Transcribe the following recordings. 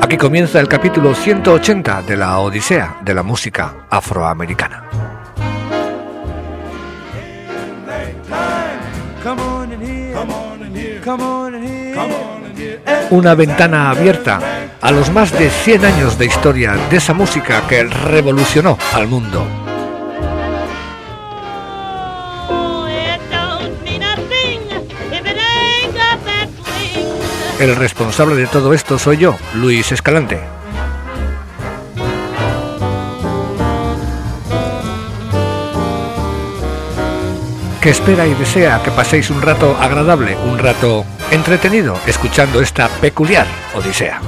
Aquí comienza el capítulo 180 de la Odisea de la música afroamericana. Una ventana abierta a los más de 100 años de historia de esa música que revolucionó al mundo. El responsable de todo esto soy yo, Luis Escalante. Que espera y desea que paséis un rato agradable, un rato entretenido, escuchando esta peculiar Odisea.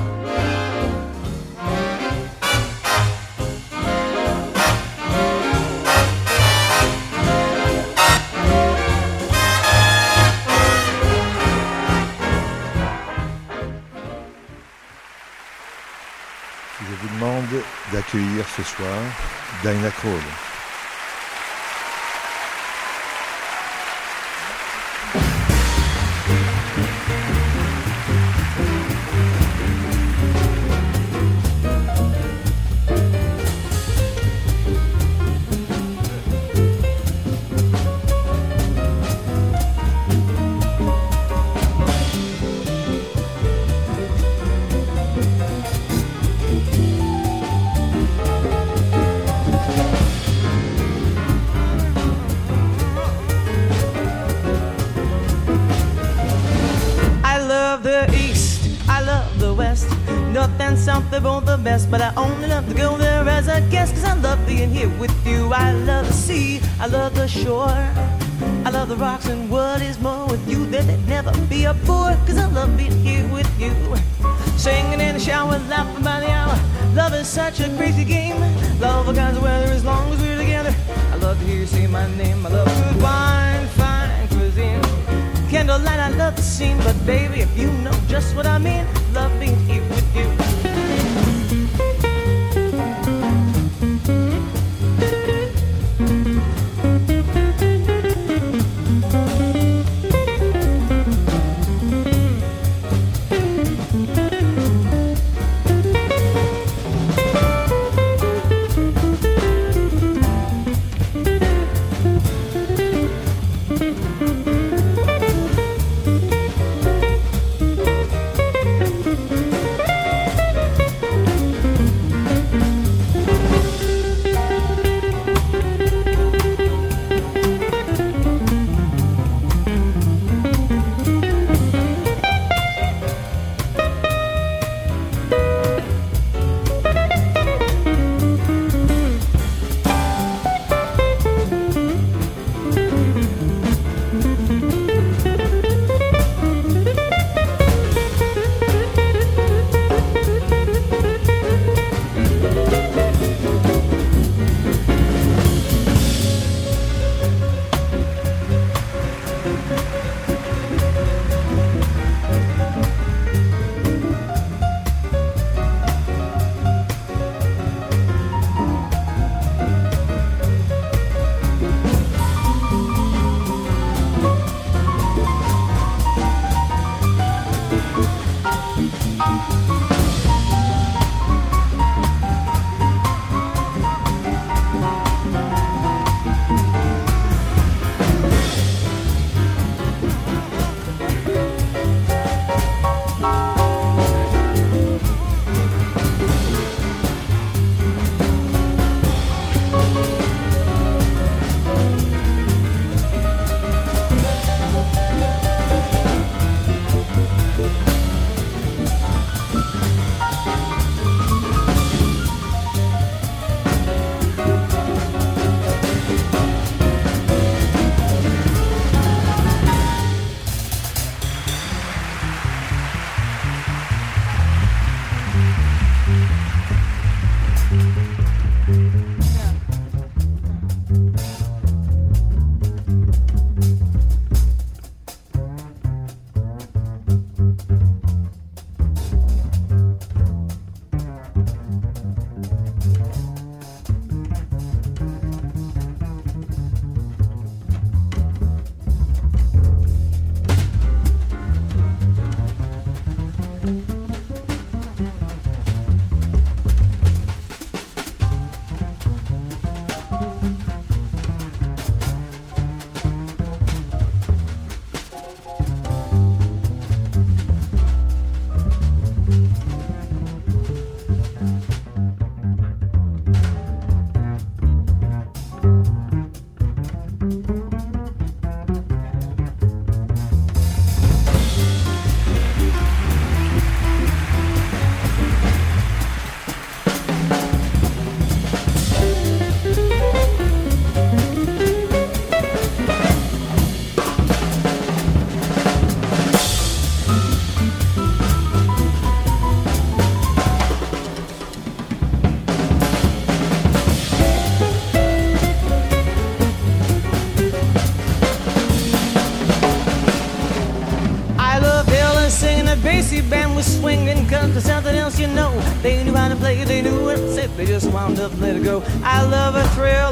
Deiner Krone. Ce soir Dinah Cole. but I only love to go there as a guest. Cause I love being here with you. I love the sea, I love the shore. I love the rocks and what is more with you. There would never be a bore. Cause I love being here with you. Singing in the shower, laughing by the hour. Love is such a crazy game. Love all kinds of weather as long as we're together. I love to hear you say my name. I love good wine, fine cuisine. Candlelight, I love the scene. But baby, if you know just what I mean, love being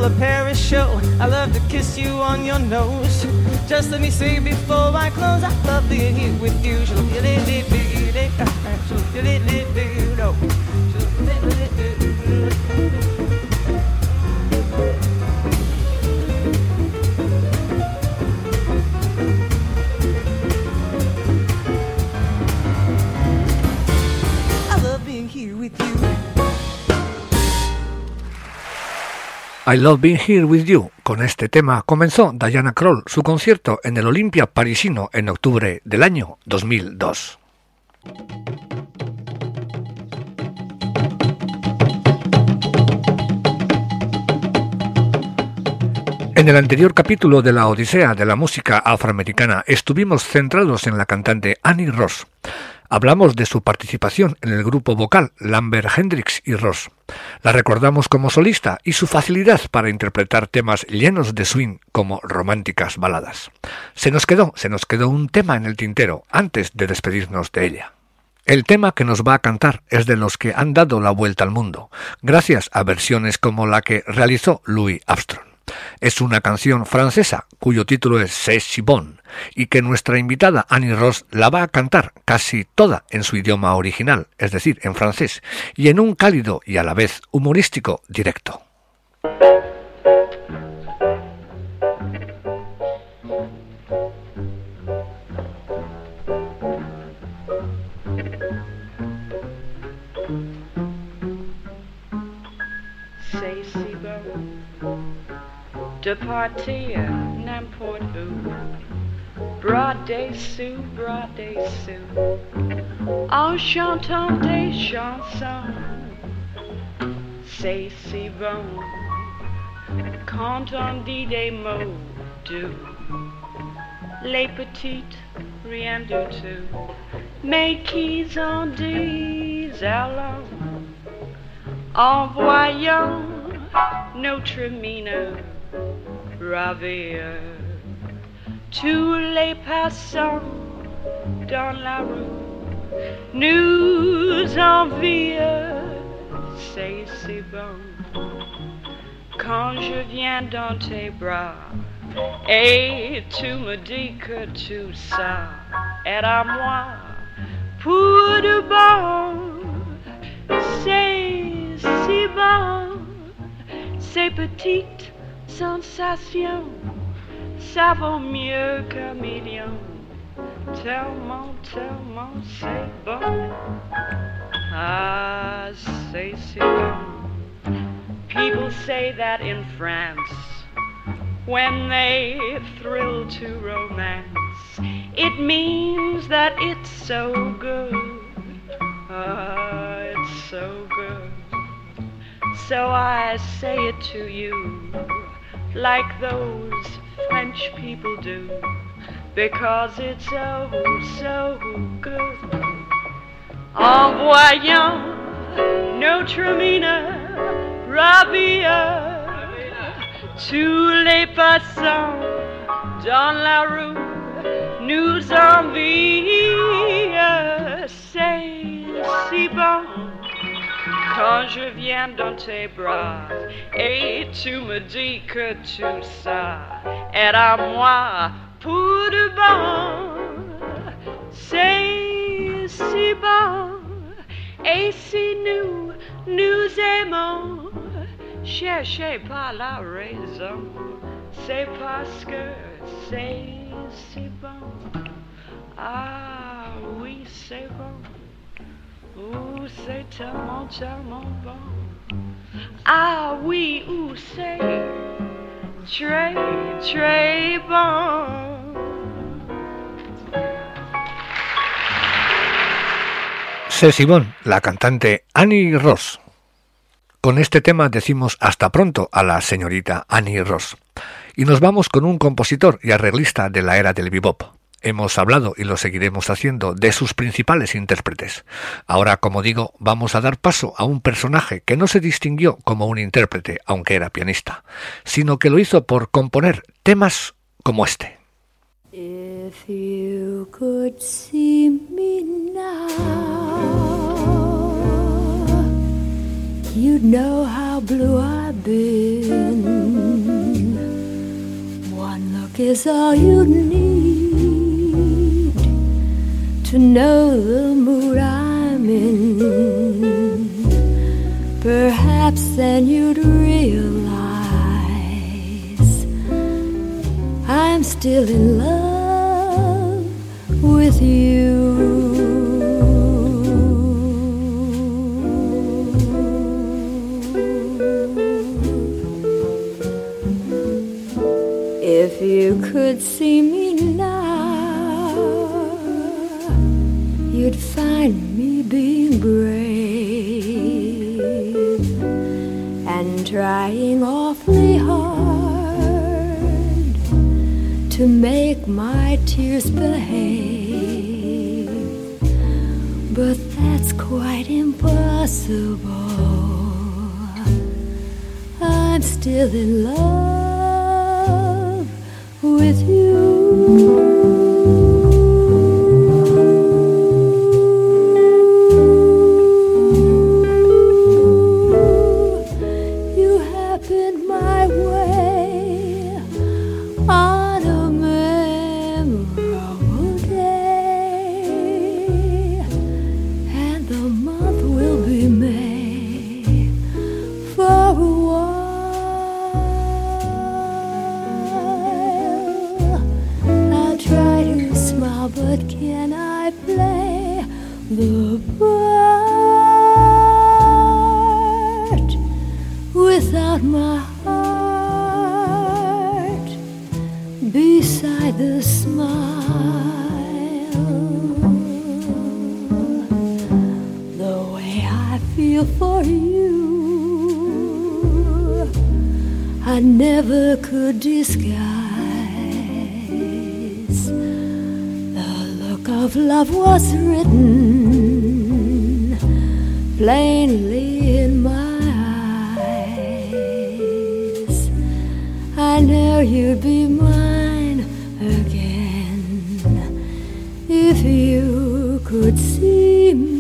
the Paris show. I love to kiss you on your nose. Just let me say before I close, I love being here with you. I Love Being Here With You. Con este tema comenzó Diana Kroll su concierto en el Olympia parisino en octubre del año 2002. En el anterior capítulo de la Odisea de la música afroamericana estuvimos centrados en la cantante Annie Ross. Hablamos de su participación en el grupo vocal Lambert Hendrix y Ross. La recordamos como solista y su facilidad para interpretar temas llenos de swing como románticas baladas. Se nos quedó, se nos quedó un tema en el tintero antes de despedirnos de ella. El tema que nos va a cantar es de los que han dado la vuelta al mundo, gracias a versiones como la que realizó Louis Armstrong. Es una canción francesa cuyo título es C'est si bon y que nuestra invitada Annie Ross la va a cantar casi toda en su idioma original, es decir, en francés, y en un cálido y a la vez humorístico directo. De partir n'importe où. Broder sous, broder sous, en chantant des chansons. C'est si bon quand on dit des mots doux. Les petites, rien du tout, mais qu'ils en disent alors en voyant notre mine ravir. Tous les passants dans la rue. Nous envient, c'est si bon. Quand je viens dans tes bras et tu me dis que tout ça est à moi. Pour de bon, c'est si bon, c'est petite sensation, ça vaut mieux qu'un million. Tellement, tellement, c'est bon. Ah, c'est si bon. People say that in France, when they thrill to romance, it means that it's so good. Ah, it's so good. So I say it to you like those French people do because it's so, so good. En voyant notre mine ravir tous les passants dans la rue nous envient, c'est si bon quand je viens dans tes bras et tu me dis que tout ça est à moi pour de bon. C'est si bon et si nous nous aimons, cherchez pas la raison, c'est parce que c'est si bon. Ah oui, c'est bon. C'est bon. Ah oui, ou c'est bon. La cantante Annie Ross. Con este tema decimos hasta pronto a la señorita Annie Ross. Y nos vamos con un compositor y arreglista de la era del bebop. Hemos hablado y lo seguiremos haciendo de sus principales intérpretes. Ahora, como digo, vamos a dar paso a un personaje que no se distinguió como un intérprete, aunque era pianista, sino que lo hizo por componer temas como este. you'd know how blue I've been. One look is all you need to know the mood I'm in. Perhaps then you'd realize I'm still in love with you. If you could see me now, you'd find me being brave and trying awfully hard to make my tears behave. But that's quite impossible. I'm still in love with you. if you could see me.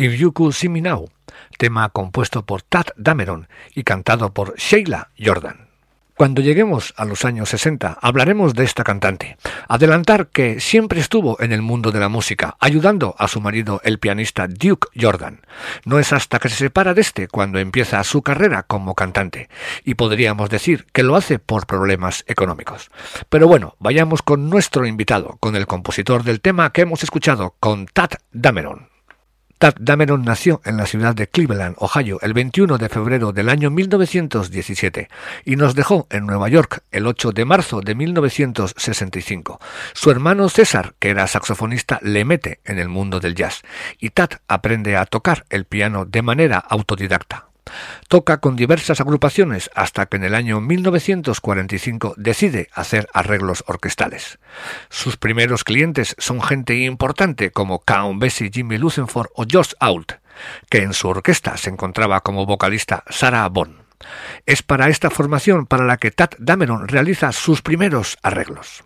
If You tema compuesto por Tad Dameron y cantado por Sheila Jordan. Cuando lleguemos a los años 60 hablaremos de esta cantante. Adelantar que siempre estuvo en el mundo de la música, ayudando a su marido el pianista Duke Jordan. No es hasta que se separa de este cuando empieza su carrera como cantante, y podríamos decir que lo hace por problemas económicos. Pero bueno, vayamos con nuestro invitado, con el compositor del tema que hemos escuchado, con Tad Dameron. Tad Dameron nació en la ciudad de Cleveland, Ohio, el 21 de febrero del año 1917 y nos dejó en Nueva York el 8 de marzo de 1965. Su hermano César, que era saxofonista, le mete en el mundo del jazz y Tad aprende a tocar el piano de manera autodidacta. Toca con diversas agrupaciones hasta que en el año 1945 decide hacer arreglos orquestales. Sus primeros clientes son gente importante como Count Bessie, Jimmy Lucenford o Josh Ault, que en su orquesta se encontraba como vocalista Sarah Bond. Es para esta formación para la que Tad Dameron realiza sus primeros arreglos.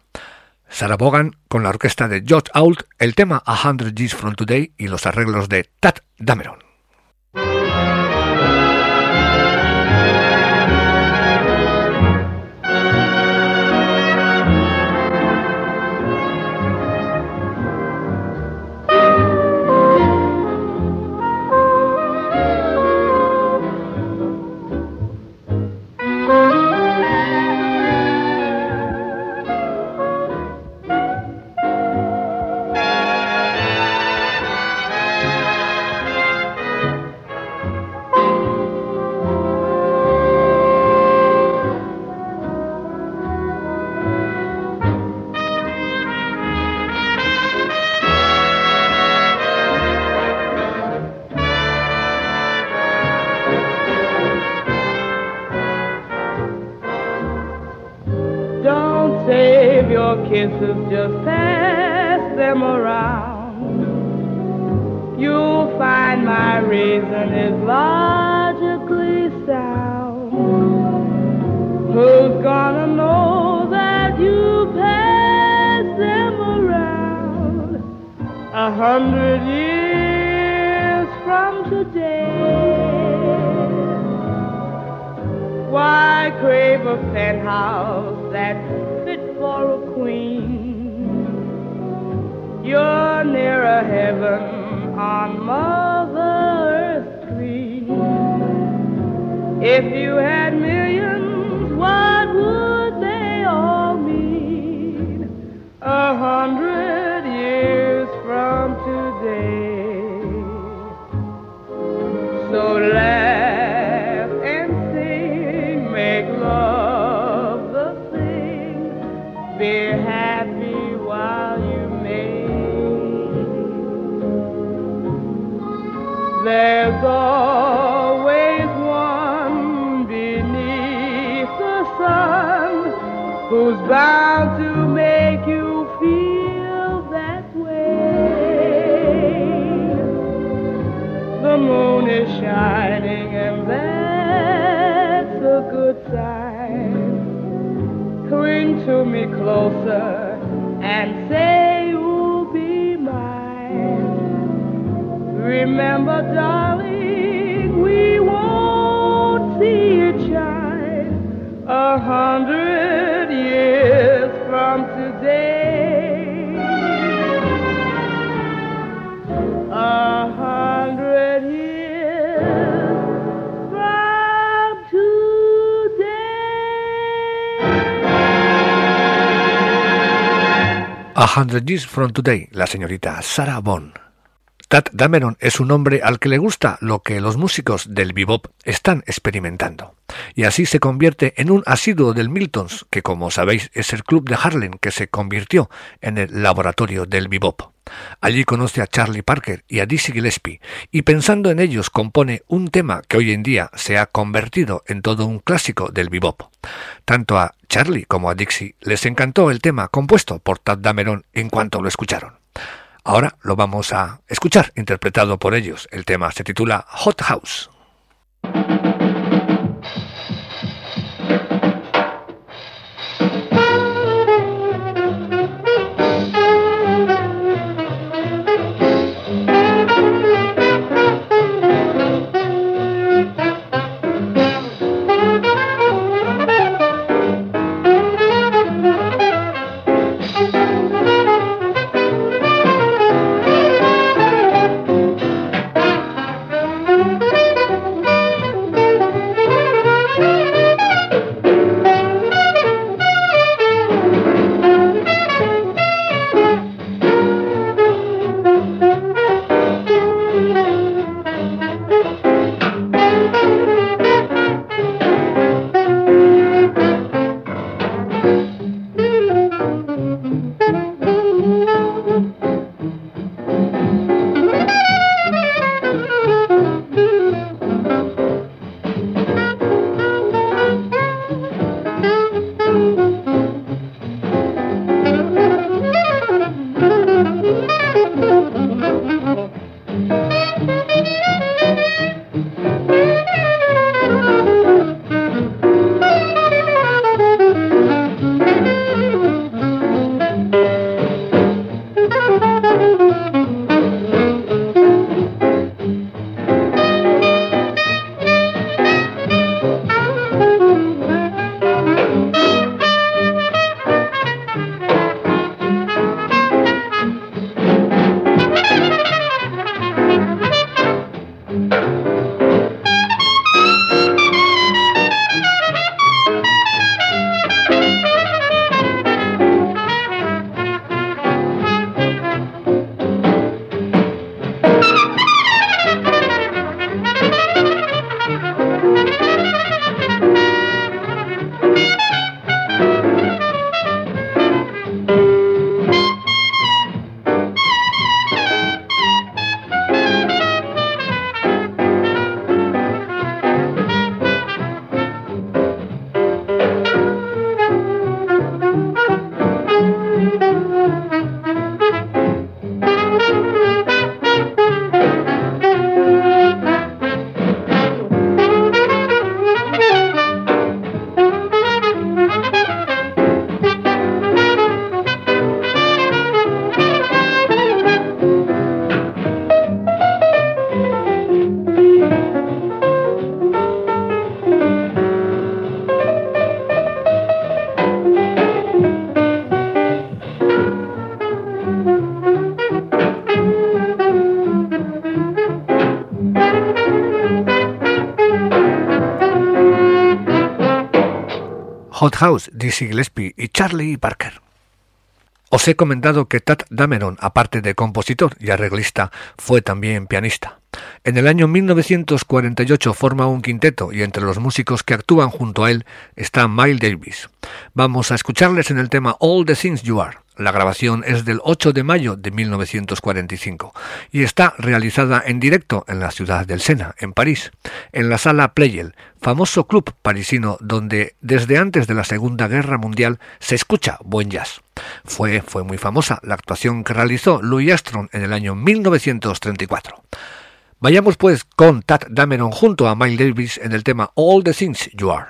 Sarah Bogan con la orquesta de Josh Ault, el tema A Hundred Years From Today y los arreglos de Tad Dameron. Who's bound to make you feel that way. The moon is shining and that's a good sign cling to me closer and say you'll be mine. Remember, darling, we won't see it shine a hundred A Hundred Years from Today, la señorita Sarah Bond. Tad Dameron es un hombre al que le gusta lo que los músicos del bebop están experimentando, y así se convierte en un asiduo del Miltons, que como sabéis es el club de Harlem que se convirtió en el laboratorio del bebop. Allí conoce a Charlie Parker y a Dizzy Gillespie, y pensando en ellos compone un tema que hoy en día se ha convertido en todo un clásico del bebop. Tanto a Charlie como a Dixie les encantó el tema compuesto por Tad Dameron en cuanto lo escucharon. Ahora lo vamos a escuchar interpretado por ellos. El tema se titula Hot House. House, Dizzy Gillespie y Charlie Parker. Os he comentado que Tad Dameron, aparte de compositor y arreglista, fue también pianista. En el año 1948 forma un quinteto y entre los músicos que actúan junto a él está Miles Davis. Vamos a escucharles en el tema All the Things You Are. La grabación es del 8 de mayo de 1945 y está realizada en directo en la ciudad del Sena, en París, en la sala Pleyel, famoso club parisino donde desde antes de la Segunda Guerra Mundial se escucha buen jazz. Fue, fue muy famosa la actuación que realizó Louis Armstrong en el año 1934. Vayamos pues con Tad Dameron junto a Miles Davis en el tema All the Things You Are.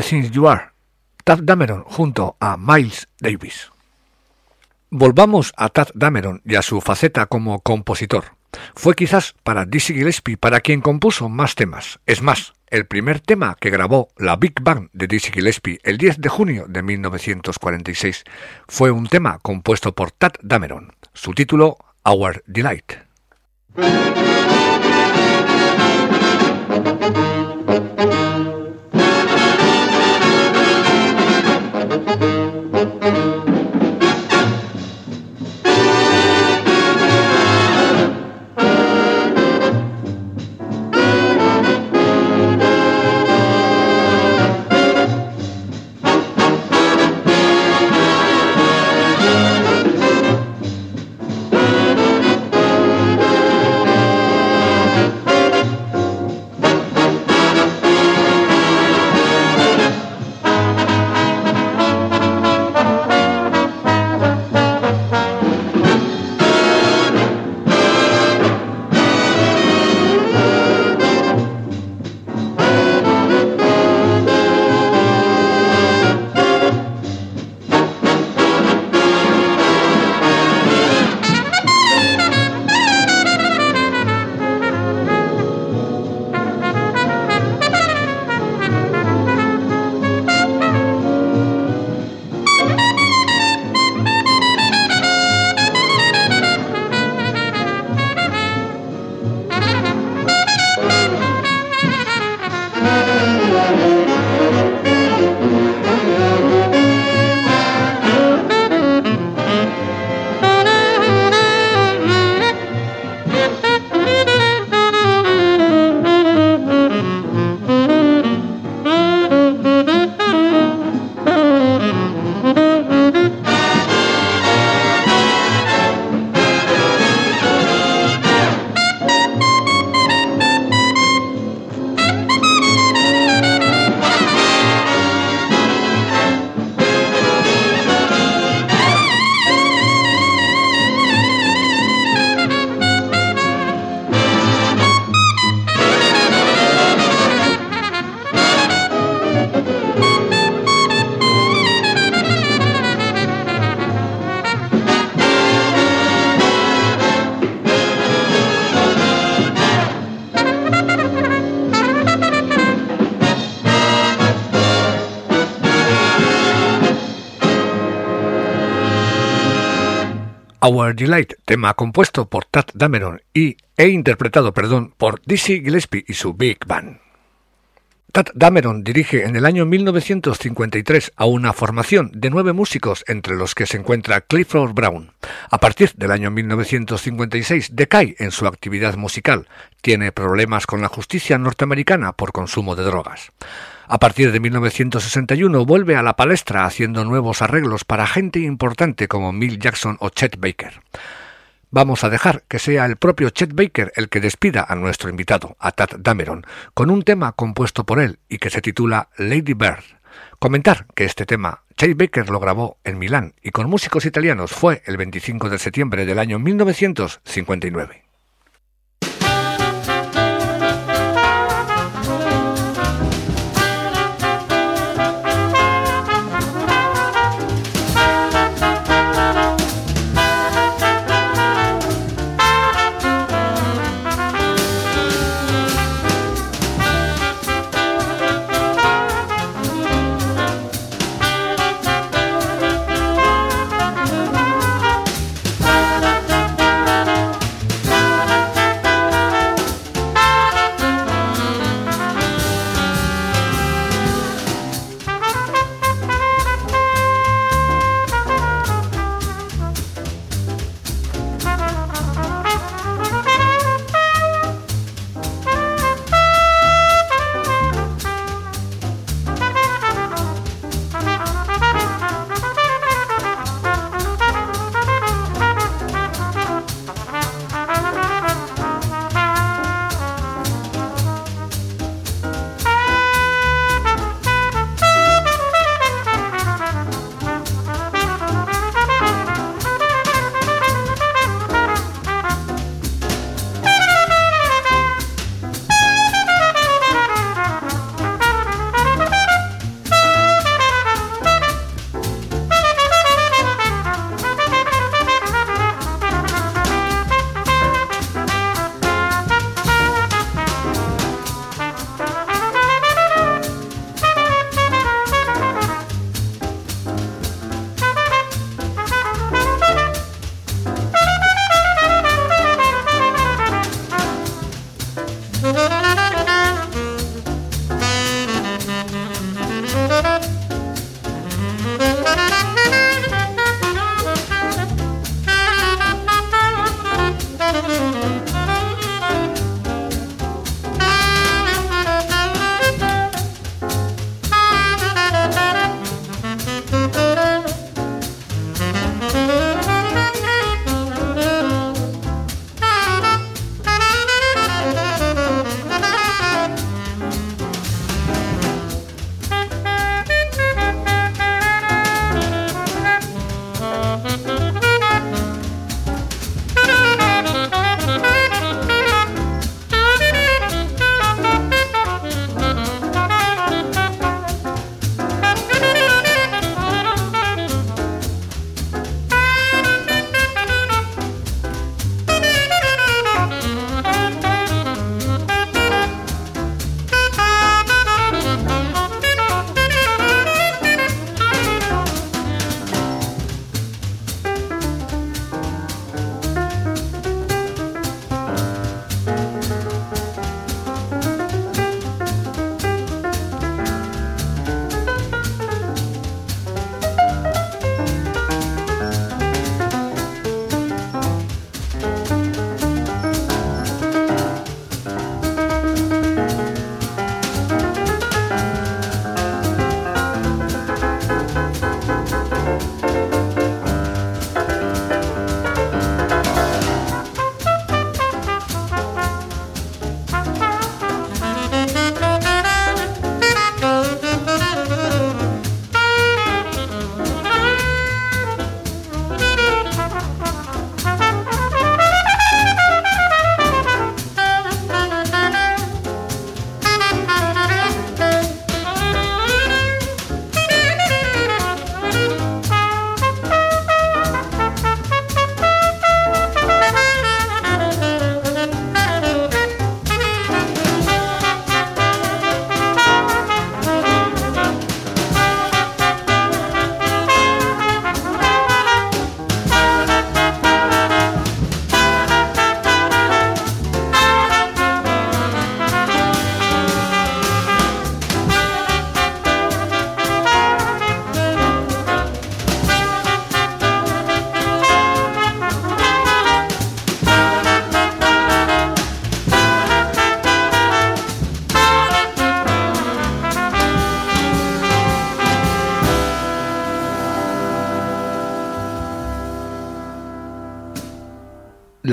The You Are, Tad Dameron junto a Miles Davis. Volvamos a Tad Dameron y a su faceta como compositor. Fue quizás para Dizzy Gillespie para quien compuso más temas. Es más, el primer tema que grabó la Big Bang de Dizzy Gillespie el 10 de junio de 1946 fue un tema compuesto por Tad Dameron. Su título, Our Delight. Our Delight, tema compuesto por Tad Dameron y, e interpretado perdón, por Dizzy Gillespie y su Big Band. Tad Dameron dirige en el año 1953 a una formación de nueve músicos entre los que se encuentra Clifford Brown. A partir del año 1956 decae en su actividad musical, tiene problemas con la justicia norteamericana por consumo de drogas. A partir de 1961 vuelve a la palestra haciendo nuevos arreglos para gente importante como Mill Jackson o Chet Baker. Vamos a dejar que sea el propio Chet Baker el que despida a nuestro invitado, a Tad Dameron, con un tema compuesto por él y que se titula Lady Bird. Comentar que este tema Chet Baker lo grabó en Milán y con músicos italianos fue el 25 de septiembre del año 1959.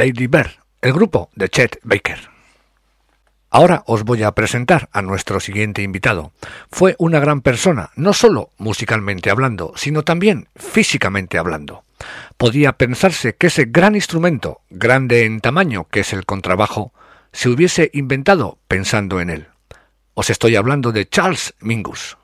Lady Bird, el grupo de Chet Baker. Ahora os voy a presentar a nuestro siguiente invitado. Fue una gran persona, no solo musicalmente hablando, sino también físicamente hablando. Podía pensarse que ese gran instrumento, grande en tamaño que es el contrabajo, se hubiese inventado pensando en él. Os estoy hablando de Charles Mingus.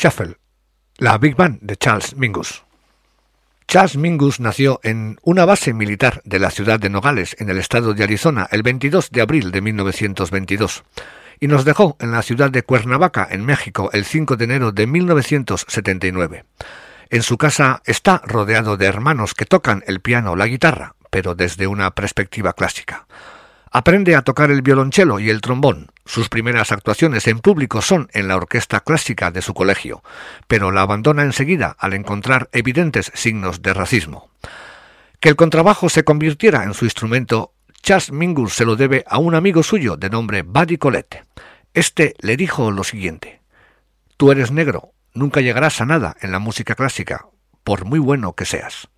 Shuffle, la Big Band de Charles Mingus. Charles Mingus nació en una base militar de la ciudad de Nogales, en el estado de Arizona, el 22 de abril de 1922, y nos dejó en la ciudad de Cuernavaca, en México, el 5 de enero de 1979. En su casa está rodeado de hermanos que tocan el piano o la guitarra, pero desde una perspectiva clásica. Aprende a tocar el violonchelo y el trombón. Sus primeras actuaciones en público son en la orquesta clásica de su colegio, pero la abandona enseguida al encontrar evidentes signos de racismo. Que el contrabajo se convirtiera en su instrumento, Charles Mingus se lo debe a un amigo suyo de nombre Buddy Colette. Este le dijo lo siguiente: Tú eres negro, nunca llegarás a nada en la música clásica, por muy bueno que seas.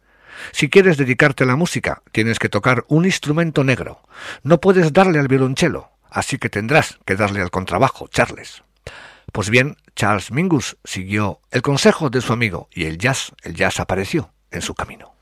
Si quieres dedicarte a la música, tienes que tocar un instrumento negro. No puedes darle al violonchelo, así que tendrás que darle al contrabajo, Charles. Pues bien, Charles Mingus siguió el consejo de su amigo y el jazz, el jazz apareció en su camino.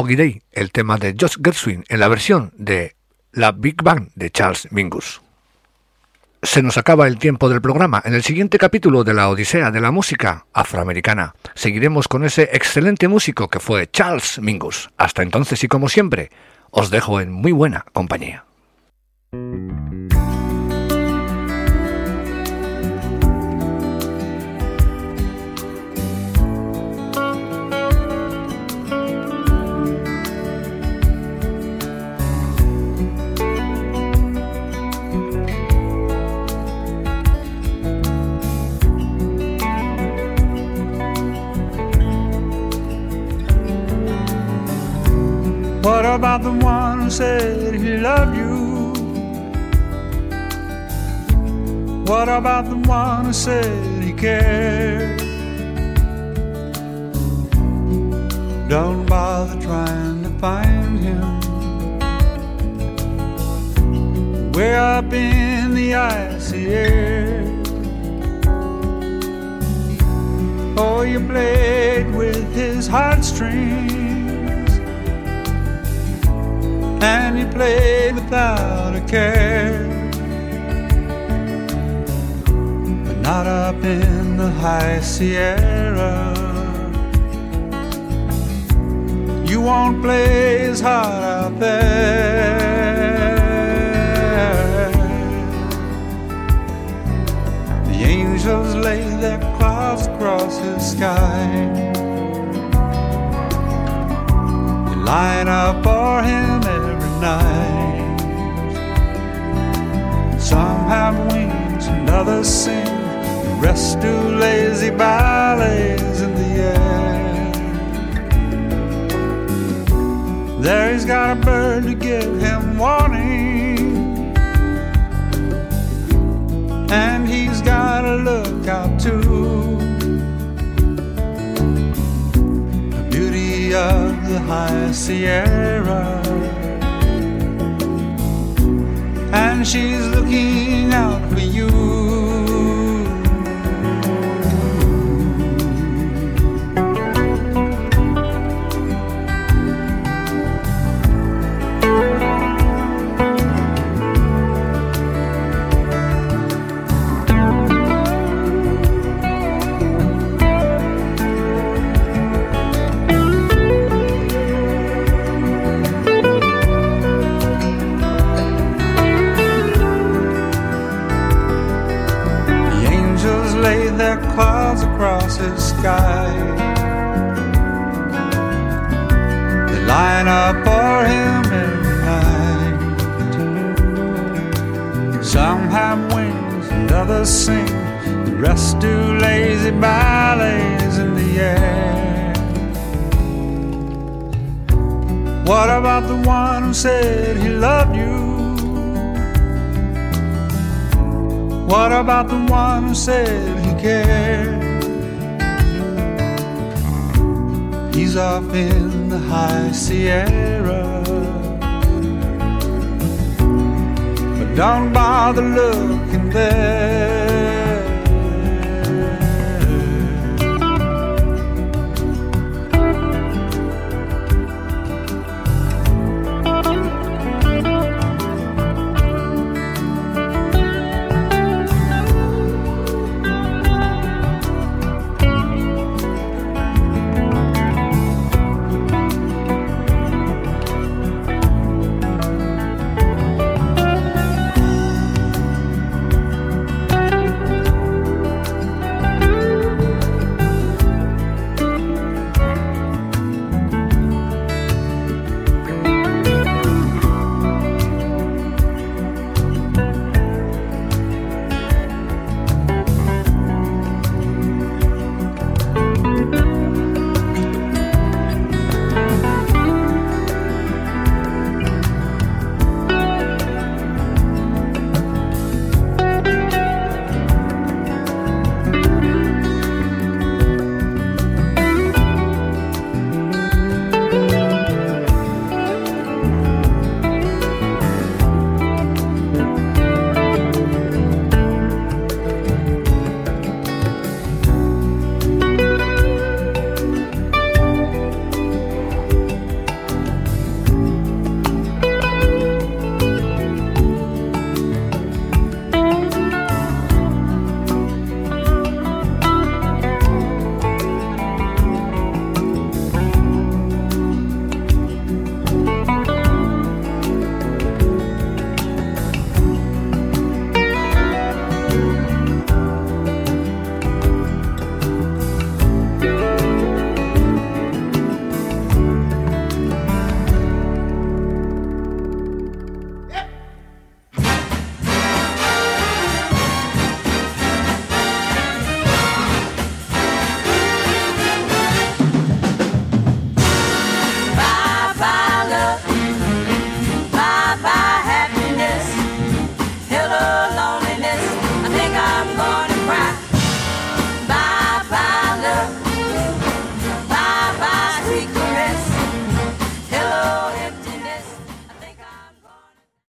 Foggy el tema de Josh Gershwin en la versión de La Big Bang de Charles Mingus. Se nos acaba el tiempo del programa. En el siguiente capítulo de la Odisea de la Música Afroamericana seguiremos con ese excelente músico que fue Charles Mingus. Hasta entonces y como siempre, os dejo en muy buena compañía. What about the one who said he loved you? What about the one who said he cared? Don't bother trying to find him. Way up in the icy air. Oh, you played with his heartstrings and played without a care. But not up in the high Sierra. You won't play as hard out there. The angels lay their clouds across his sky. Line up for him night. Some have wings and others sing, the rest do lazy ballets in the air. There he's got a bird to give him warning, and he's got a lookout too. The beauty of the high Sierra and she's looking out for you. Who said he loved you? What about the one who said he cared? He's off in the high Sierra. But don't bother looking there.